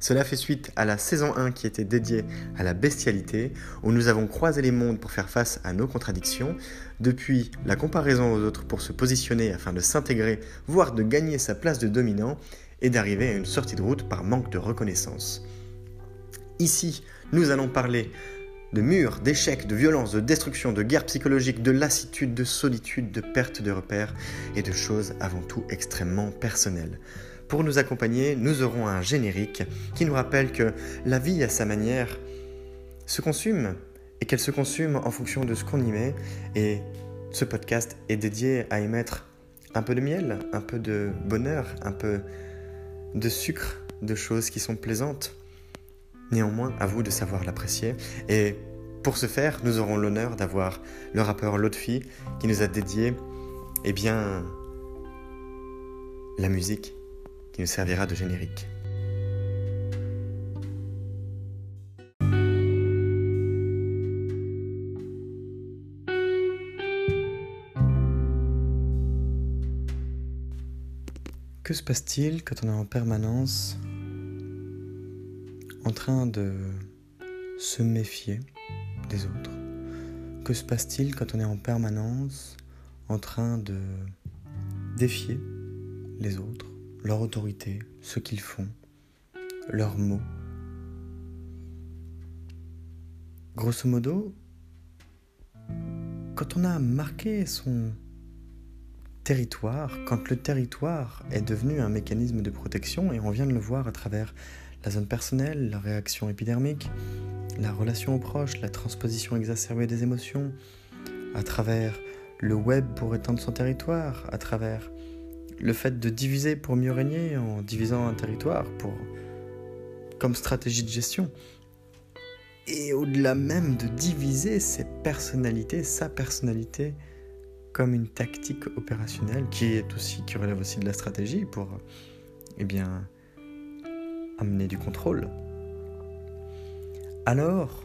Cela fait suite à la saison 1 qui était dédiée à la bestialité, où nous avons croisé les mondes pour faire face à nos contradictions, depuis la comparaison aux autres pour se positionner afin de s'intégrer, voire de gagner sa place de dominant, et d'arriver à une sortie de route par manque de reconnaissance. Ici, nous allons parler de murs, d'échecs, de violence, de destruction, de guerre psychologique, de lassitude, de solitude, de perte de repères et de choses avant tout extrêmement personnelles. Pour nous accompagner, nous aurons un générique qui nous rappelle que la vie à sa manière se consume et qu'elle se consume en fonction de ce qu'on y met. Et ce podcast est dédié à y mettre un peu de miel, un peu de bonheur, un peu de sucre, de choses qui sont plaisantes. Néanmoins, à vous de savoir l'apprécier. Et pour ce faire, nous aurons l'honneur d'avoir le rappeur Lotfi qui nous a dédié, eh bien, la musique servira de générique. Que se passe-t-il quand on est en permanence en train de se méfier des autres? Que se passe-t-il quand on est en permanence en train de défier les autres? Leur autorité, ce qu'ils font, leurs mots. Grosso modo, quand on a marqué son territoire, quand le territoire est devenu un mécanisme de protection, et on vient de le voir à travers la zone personnelle, la réaction épidermique, la relation aux proches, la transposition exacerbée des émotions, à travers le web pour étendre son territoire, à travers le fait de diviser pour mieux régner en divisant un territoire pour comme stratégie de gestion. Et au-delà même de diviser ses personnalités, sa personnalité comme une tactique opérationnelle qui est aussi qui relève aussi de la stratégie pour eh bien amener du contrôle. Alors,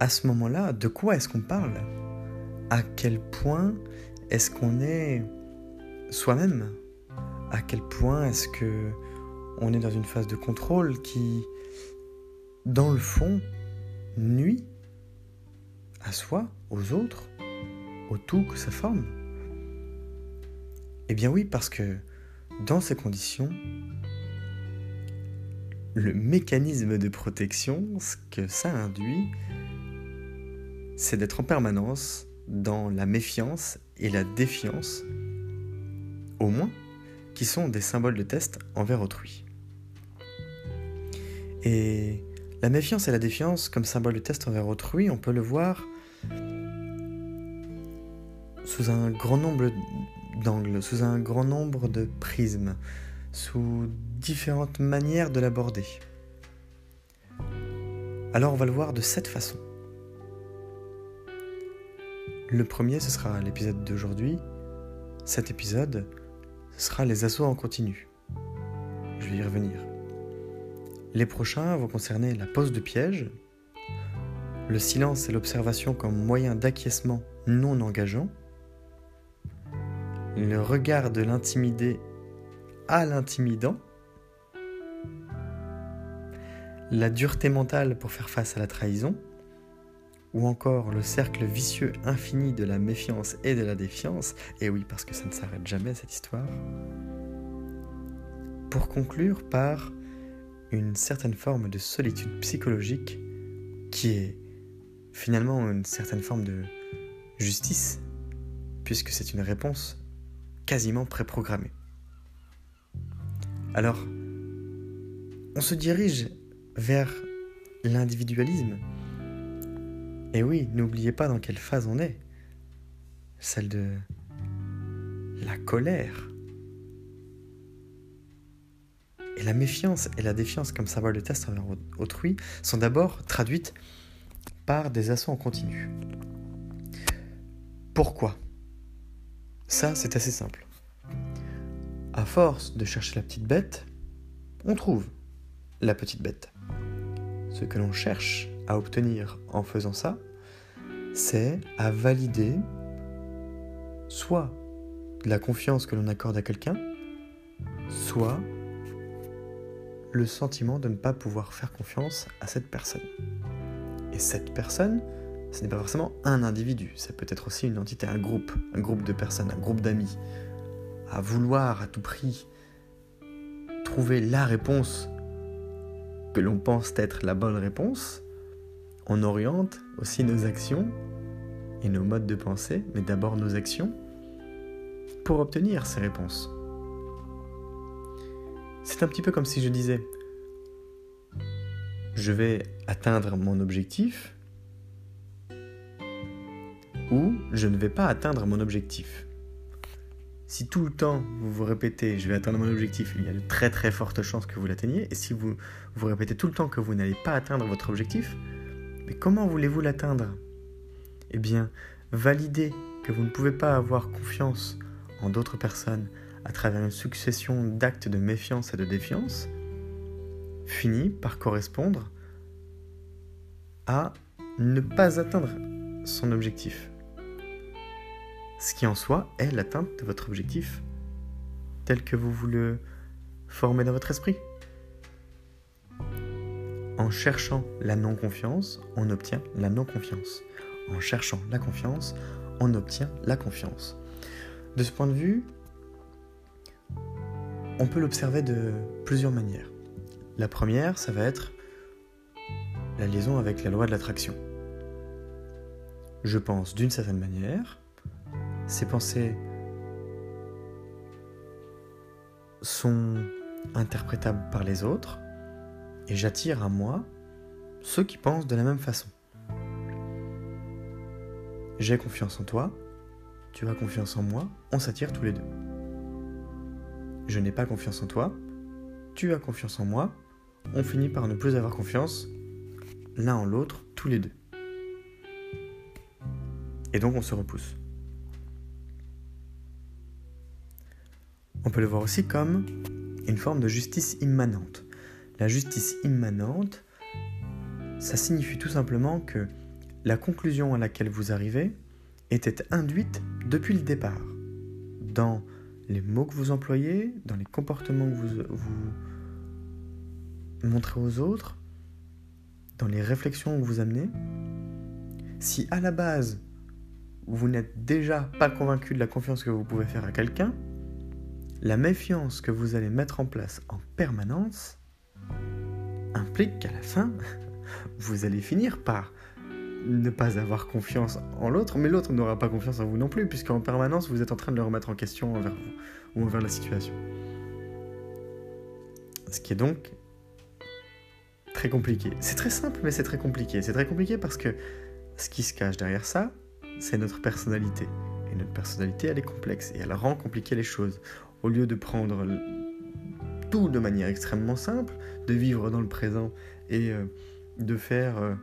à ce moment-là, de quoi est-ce qu'on parle? À quel point est-ce qu'on est soi-même. À quel point est-ce que on est dans une phase de contrôle qui, dans le fond, nuit à soi, aux autres, au tout que ça forme? Eh bien oui, parce que dans ces conditions, le mécanisme de protection, ce que ça induit, c'est d'être en permanence dans la méfiance et la défiance au moins, qui sont des symboles de test envers autrui. Et la méfiance et la défiance comme symbole de test envers autrui, on peut le voir sous un grand nombre d'angles, sous un grand nombre de prismes, sous différentes manières de l'aborder. Alors on va le voir de cette façon. Le premier, ce sera l'épisode d'aujourd'hui. Cet épisode, ce sera les assauts en continu. Je vais y revenir. Les prochains vont concerner la pose de piège, le silence et l'observation comme moyen d'acquiescement non engageant, le regard de l'intimidé à l'intimidant, la dureté mentale pour faire face à la trahison, ou encore le cercle vicieux infini de la méfiance et de la défiance, et oui parce que ça ne s'arrête jamais cette histoire, pour conclure par une certaine forme de solitude psychologique qui est finalement une certaine forme de justice, puisque c'est une réponse quasiment préprogrammée. Alors, on se dirige vers l'individualisme, et oui, n'oubliez pas dans quelle phase on est. Celle de la colère. Et la méfiance et la défiance comme symbole de test envers autrui sont d'abord traduites par des assauts en continu. Pourquoi? Ça, c'est assez simple. À force de chercher la petite bête, on trouve la petite bête. Ce que l'on cherche à obtenir en faisant ça, c'est à valider soit la confiance que l'on accorde à quelqu'un, soit le sentiment de ne pas pouvoir faire confiance à cette personne. Et cette personne, ce n'est pas forcément un individu, ça peut être aussi une entité, un groupe, un groupe de personnes, un groupe d'amis. À vouloir à tout prix trouver la réponse que l'on pense être la bonne réponse, on oriente aussi nos actions et nos modes de pensée, mais d'abord nos actions, pour obtenir ces réponses. C'est un petit peu comme si je disais, je vais atteindre mon objectif ou je ne vais pas atteindre mon objectif. Si tout le temps vous vous répétez je vais atteindre mon objectif, il y a de très très fortes chances que vous l'atteigniez. Et si vous vous répétez tout le temps que vous n'allez pas atteindre votre objectif, mais comment voulez-vous l'atteindre? Eh bien, valider que vous ne pouvez pas avoir confiance en d'autres personnes à travers une succession d'actes de méfiance et de défiance finit par correspondre à ne pas atteindre son objectif. Ce qui en soi est l'atteinte de votre objectif tel que vous vous le formez dans votre esprit. En cherchant la non-confiance, on obtient la non-confiance. En cherchant la confiance, on obtient la confiance. De ce point de vue, on peut l'observer de plusieurs manières. La première, ça va être la liaison avec la loi de l'attraction. Je pense d'une certaine manière, ces pensées sont interprétables par les autres, et j'attire à moi ceux qui pensent de la même façon. J'ai confiance en toi, tu as confiance en moi, on s'attire tous les deux. Je n'ai pas confiance en toi, tu as confiance en moi, on finit par ne plus avoir confiance l'un en l'autre, tous les deux. Et donc on se repousse. On peut le voir aussi comme une forme de justice immanente. La justice immanente, ça signifie tout simplement que la conclusion à laquelle vous arrivez était induite depuis le départ, dans les mots que vous employez, dans les comportements que vous, montrez aux autres, dans les réflexions que vous amenez. Si à la base, vous n'êtes déjà pas convaincu de la confiance que vous pouvez faire à quelqu'un, la méfiance que vous allez mettre en place en permanence implique qu'à la fin, vous allez finir par ne pas avoir confiance en l'autre, mais l'autre n'aura pas confiance en vous non plus, puisqu'en permanence, vous êtes en train de le remettre en question envers vous ou envers la situation. Ce qui est donc très compliqué. C'est très simple, mais c'est très compliqué. C'est très compliqué parce que ce qui se cache derrière ça, c'est notre personnalité. Et notre personnalité, elle est complexe et elle rend compliqué les choses. Au lieu de prendre tout de manière extrêmement simple, de vivre dans le présent et euh, de faire euh,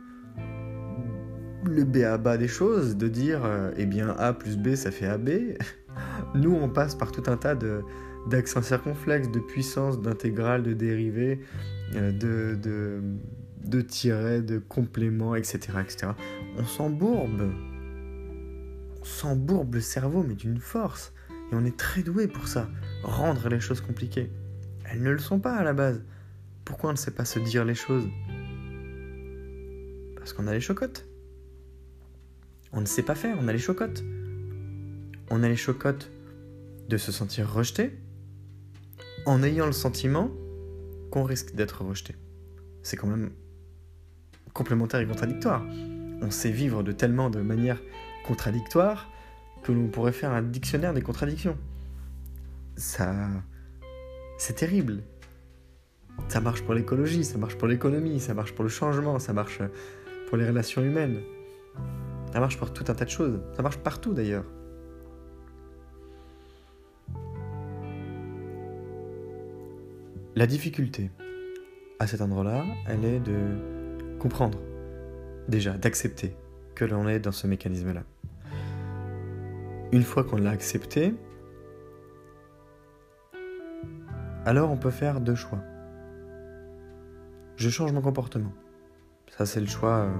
le B à bas des choses, de dire euh, eh bien A plus B ça fait AB, nous on passe par tout un tas de d'accents circonflexes, de puissance, d'intégrales, de dérivés, de, de, de tirets, de compléments, etc. etc. On s'embourbe. On s'embourbe le cerveau, mais d'une force. Et on est très doué pour ça, rendre les choses compliquées. Elles ne le sont pas à la base. Pourquoi on ne sait pas se dire les choses? Parce qu'on a les chocottes. On ne sait pas faire, on a les chocottes. On a les chocottes de se sentir rejeté en ayant le sentiment qu'on risque d'être rejeté. C'est quand même complémentaire et contradictoire. On sait vivre de tellement de manières contradictoires que l'on pourrait faire un dictionnaire des contradictions. Ça. C'est terrible. Ça marche pour l'écologie, ça marche pour l'économie, ça marche pour le changement, ça marche pour les relations humaines. Ça marche pour tout un tas de choses. Ça marche partout d'ailleurs. La difficulté à cet endroit-là, elle est de comprendre, déjà, d'accepter que l'on est dans ce mécanisme-là. une fois qu'on l'a accepté, alors on peut faire deux choix. Je change mon comportement. Ça, c'est le choix euh,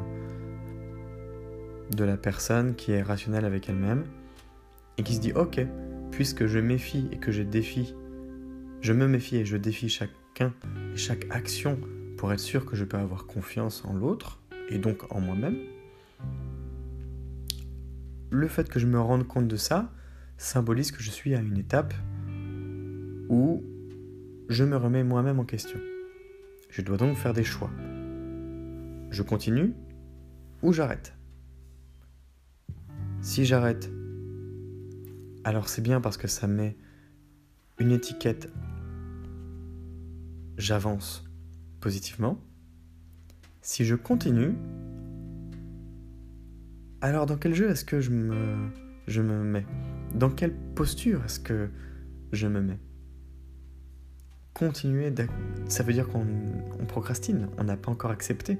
de la personne qui est rationnelle avec elle-même et qui se dit Ok, puisque je méfie et que je défie, je me méfie et je défie chacun et chaque action pour être sûr que je peux avoir confiance en l'autre et donc en moi-même, le fait que je me rende compte de ça symbolise que je suis à une étape où je me remets moi-même en question. Je dois donc faire des choix. Je continue ou j'arrête? Si j'arrête, alors c'est bien parce que ça met une étiquette j'avance positivement. Si je continue, alors dans quel jeu est-ce que je me, je me mets? Dans quelle posture est-ce que je me mets? Continuer, ça veut dire qu'on procrastine, on n'a pas encore accepté.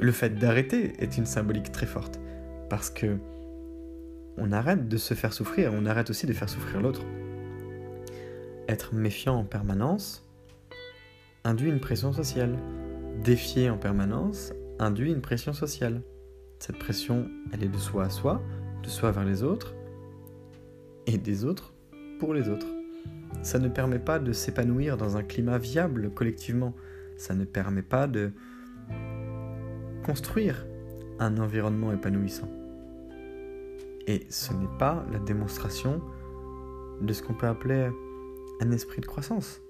Le fait d'arrêter est une symbolique très forte, parce que on arrête de se faire souffrir, on arrête aussi de faire souffrir l'autre. Être méfiant en permanence induit une pression sociale. Défier en permanence induit une pression sociale. Cette pression, elle est de soi à soi, de soi vers les autres, et des autres pour les autres. Ça ne permet pas de s'épanouir dans un climat viable collectivement. Ça ne permet pas de construire un environnement épanouissant. Et ce n'est pas la démonstration de ce qu'on peut appeler un esprit de croissance.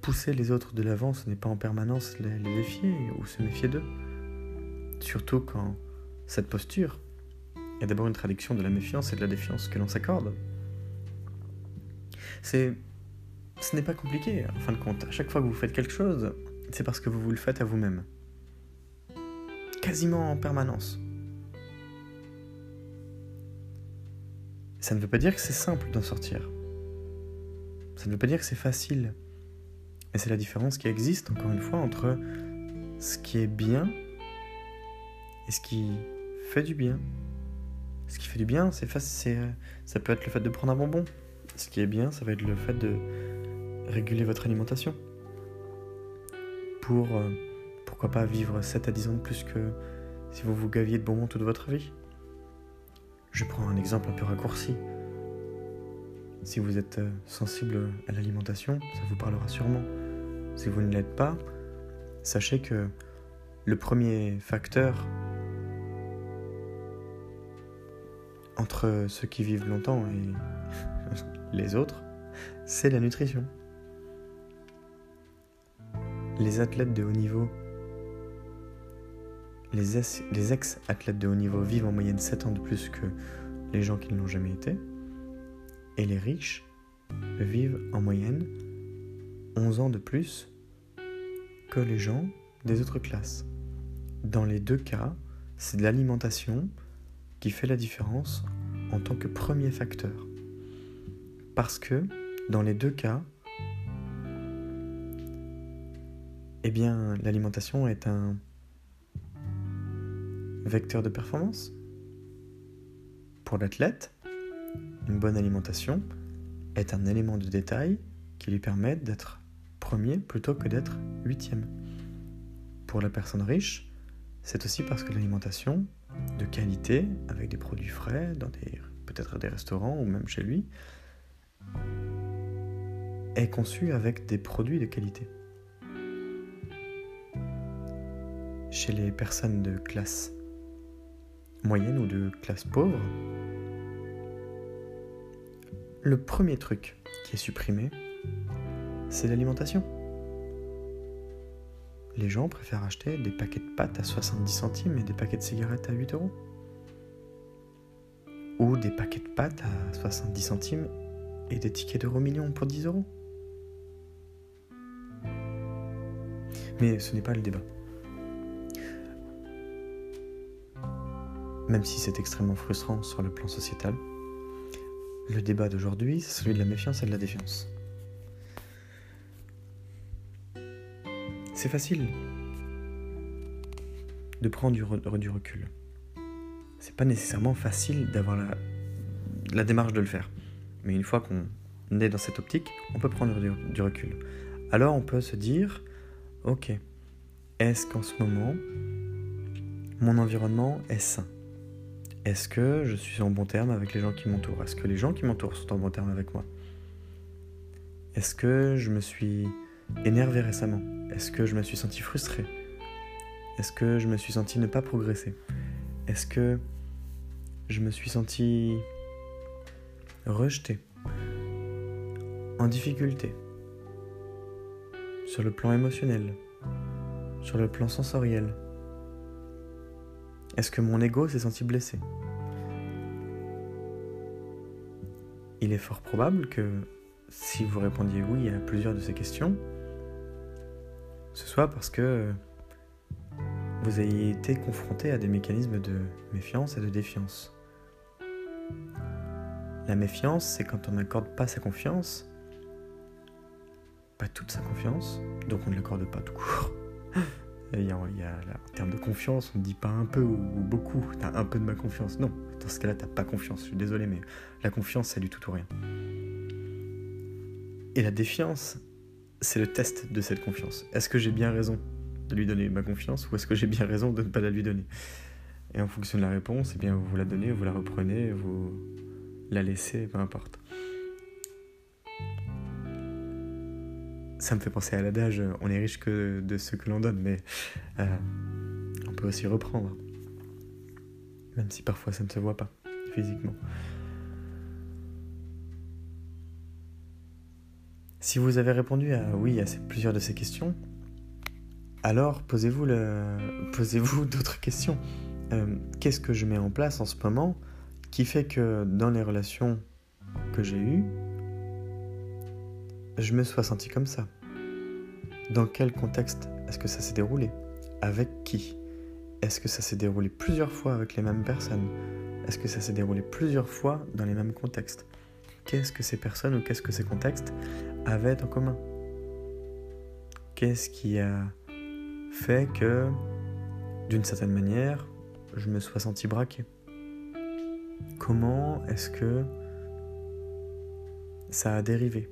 Pousser les autres de l'avant, ce n'est pas en permanence les, défier ou se méfier d'eux. Surtout quand cette posture est d'abord une traduction de la méfiance et de la défiance que l'on s'accorde. C'est, ce n'est pas compliqué, en fin de compte. À chaque fois que vous faites quelque chose, c'est parce que vous vous le faites à vous-même. Quasiment en permanence. Ça ne veut pas dire que c'est simple d'en sortir. Ça ne veut pas dire que c'est facile. Et c'est la différence qui existe, encore une fois, entre ce qui est bien et ce qui fait du bien. Ce qui fait du bien, c'est ça peut être le fait de prendre un bonbon. Ce qui est bien, ça va être le fait de réguler votre alimentation. Pour, euh, pourquoi pas, vivre 7 à 10 ans de plus que si vous vous gaviez de bonbons toute votre vie. Je prends un exemple un peu raccourci. Si vous êtes euh, sensible à l'alimentation, ça vous parlera sûrement. Si vous ne l'êtes pas, sachez que le premier facteur entre ceux qui vivent longtemps et les autres, c'est la nutrition. Les athlètes de haut niveau, les, ex-athlètes de haut niveau vivent en moyenne 7 ans de plus que les gens qui ne l'ont jamais été, et les riches vivent en moyenne 11 ans de plus que les gens des autres classes. Dans les deux cas, c'est de l'alimentation qui fait la différence en tant que premier facteur. Parce que dans les deux cas, eh bien, l'alimentation est un vecteur de performance. Pour l'athlète, une bonne alimentation est un élément de détail qui lui permet d'être premier plutôt que d'être huitième. Pour la personne riche, c'est aussi parce que l'alimentation de qualité, avec des produits frais, peut-être des restaurants ou même chez lui, est conçue avec des produits de qualité. Chez les personnes de classe moyenne ou de classe pauvre, le premier truc qui est supprimé, c'est l'alimentation. Les gens préfèrent acheter des paquets de pâtes à 70 centimes et des paquets de cigarettes à 8 euros. Ou des paquets de pâtes à 70 centimes et des tickets d'euro million pour 10 euros. Mais ce n'est pas le débat. Même si c'est extrêmement frustrant sur le plan sociétal, le débat d'aujourd'hui, c'est celui de la méfiance et de la défiance. C'est facile de prendre du, recul. c'est pas nécessairement facile d'avoir la démarche de le faire. Mais une fois qu'on est dans cette optique, on peut prendre du, recul. Alors on peut se dire, ok, est-ce qu'en ce moment, mon environnement est sain? Est-ce que je suis en bon terme avec les gens qui m'entourent? Est-ce que les gens qui m'entourent sont en bon terme avec moi? Est-ce que je me suis énervé récemment? Est-ce que je me suis senti frustré? Est-ce que je me suis senti ne pas progresser? Est-ce que je me suis senti rejeté en difficulté, sur le plan émotionnel, sur le plan sensoriel Est-ce que mon ego s'est senti blessé? Il est fort probable que si vous répondiez oui à plusieurs de ces questions, ce soit parce que vous ayez été confronté à des mécanismes de méfiance et de défiance. La méfiance, c'est quand on n'accorde pas sa confiance pas toute sa confiance, donc on ne l'accorde pas tout court. Il y, a, en termes de confiance, on ne dit pas un peu ou, beaucoup, t'as un peu de ma confiance. Non, dans ce cas-là, t'as pas confiance. Je suis désolé, mais la confiance, c'est du tout ou rien. Et la défiance, c'est le test de cette confiance. Est-ce que j'ai bien raison de lui donner ma confiance ou est-ce que j'ai bien raison de ne pas la lui donner? Et en fonction de la réponse, eh bien, vous la donnez, vous la reprenez, vous la laissez, peu importe. ça me fait penser à l'adage on est riche que de ce que l'on donne, mais euh, on peut aussi reprendre, même si parfois ça ne se voit pas physiquement. Si vous avez répondu à oui à plusieurs de ces questions, alors posez-vous posez d'autres questions. Euh, qu'est-ce que je mets en place en ce moment qui fait que dans les relations que j'ai eues, je me sois senti comme ça. Dans quel contexte est-ce que ça s'est déroulé? Avec qui? Est-ce que ça s'est déroulé plusieurs fois avec les mêmes personnes? Est-ce que ça s'est déroulé plusieurs fois dans les mêmes contextes? Qu'est-ce que ces personnes ou qu'est-ce que ces contextes avaient en commun? Qu'est-ce qui a fait que, d'une certaine manière, je me sois senti braqué? Comment est-ce que ça a dérivé?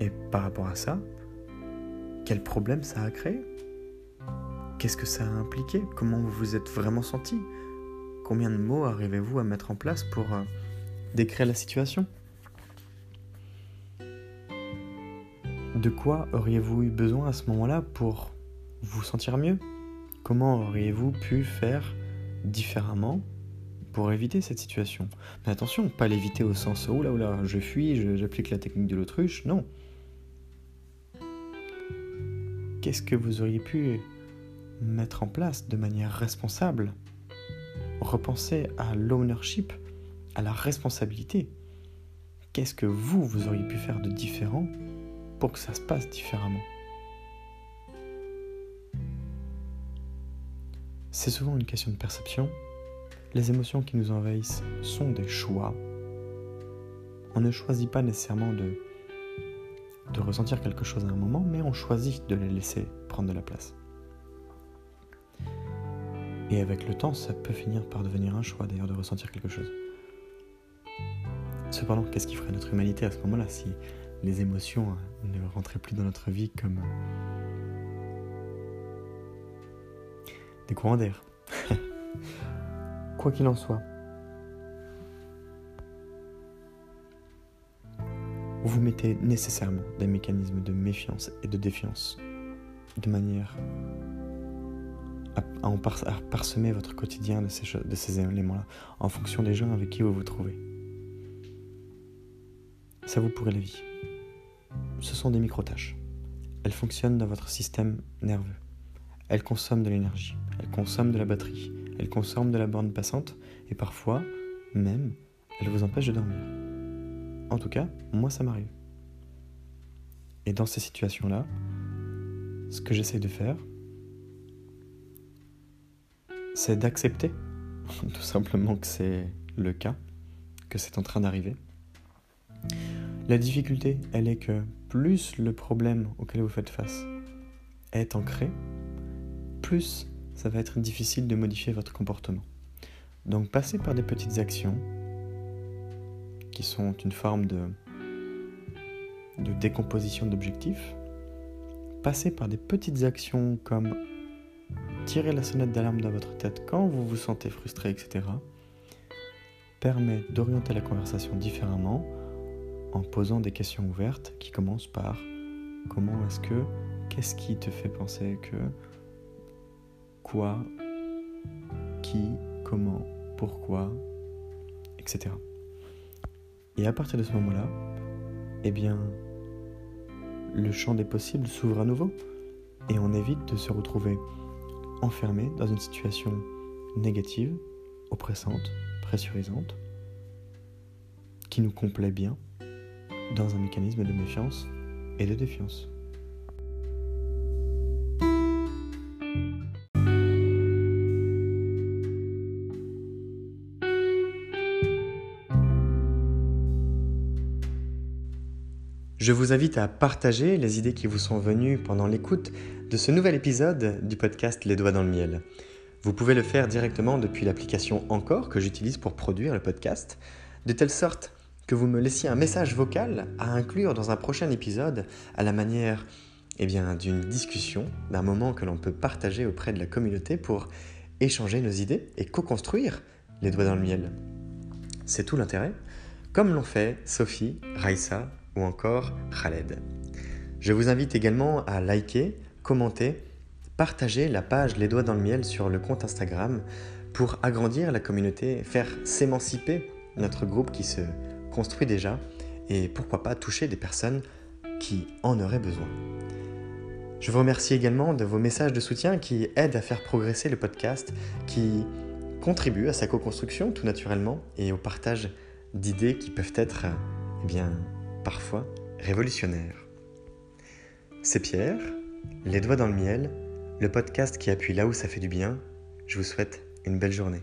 Et par rapport à ça, quel problème ça a créé? Qu'est-ce que ça a impliqué? Comment vous vous êtes vraiment senti Combien de mots arrivez-vous à mettre en place pour euh, décrire la situation? De quoi auriez-vous eu besoin à ce moment-là pour vous sentir mieux? Comment auriez-vous pu faire différemment pour éviter cette situation. Mais attention, pas l'éviter au sens oh là là, je fuis, j'applique la technique de l'autruche, non. Qu'est-ce que vous auriez pu mettre en place de manière responsable? Repensez à l'ownership, à la responsabilité. Qu'est-ce que vous, vous auriez pu faire de différent pour que ça se passe différemment? C'est souvent une question de perception. Les émotions qui nous envahissent sont des choix. On ne choisit pas nécessairement de ressentir quelque chose à un moment, mais on choisit de les laisser prendre de la place. Et avec le temps, ça peut finir par devenir un choix d'ailleurs de ressentir quelque chose. Cependant, qu'est-ce qui ferait notre humanité à ce moment-là si les émotions ne rentraient plus dans notre vie comme des courants d'air Quoi qu'il en soit, vous mettez nécessairement des mécanismes de méfiance et de défiance de manière à, parsemer votre quotidien de ces, éléments-là en fonction des gens avec qui vous vous trouvez. Ça vous pourrait la vie. Ce sont des micro-tâches. Elles fonctionnent dans votre système nerveux. Elles consomment de l'énergie, elles consomment de la batterie, elles consomment de la borne passante et parfois même elles vous empêchent de dormir. En tout cas, moi, ça m'arrive. Et dans ces situations-là, ce que j'essaie de faire, c'est d'accepter tout simplement que c'est le cas, que c'est en train d'arriver. La difficulté, elle est que plus le problème auquel vous faites face est ancré, plus ça va être difficile de modifier votre comportement. Donc passez par des petites actions qui sont une forme de, décomposition d'objectifs. Passez par des petites actions comme tirer la sonnette d'alarme dans votre tête quand vous vous sentez frustré, etc. permet d'orienter la conversation différemment en posant des questions ouvertes qui commencent par comment est-ce que, qu'est-ce qui te fait penser que, qui, comment, pourquoi, etc. Et à partir de ce moment-là, eh bien, le champ des possibles s'ouvre à nouveau et on évite de se retrouver enfermé dans une situation négative, oppressante, pressurisante, qui nous complaît bien dans un mécanisme de méfiance et de défiance. Je vous invite à partager les idées qui vous sont venues pendant l'écoute de ce nouvel épisode du podcast Les Doigts dans le Miel. Vous pouvez le faire directement depuis l'application Encore que j'utilise pour produire le podcast, de telle sorte que vous me laissiez un message vocal à inclure dans un prochain épisode à la manière eh d'une discussion, d'un moment que l'on peut partager auprès de la communauté pour échanger nos idées et co-construire les doigts dans le miel. C'est tout l'intérêt, comme l'ont fait Sophie, Raissa ou encore Khaled. Je vous invite également à liker, commenter, partager la page Les Doigts dans le Miel sur le compte Instagram pour agrandir la communauté, faire s'émanciper notre groupe qui se construit déjà et pourquoi pas toucher des personnes qui en auraient besoin. Je vous remercie également de vos messages de soutien qui aident à faire progresser le podcast, qui contribuent à sa co-construction tout naturellement et au partage d'idées qui peuvent être eh bien, parfois révolutionnaire. C'est Pierre, Les Doigts dans le Miel, le podcast qui appuie là où ça fait du bien. Je vous souhaite une belle journée.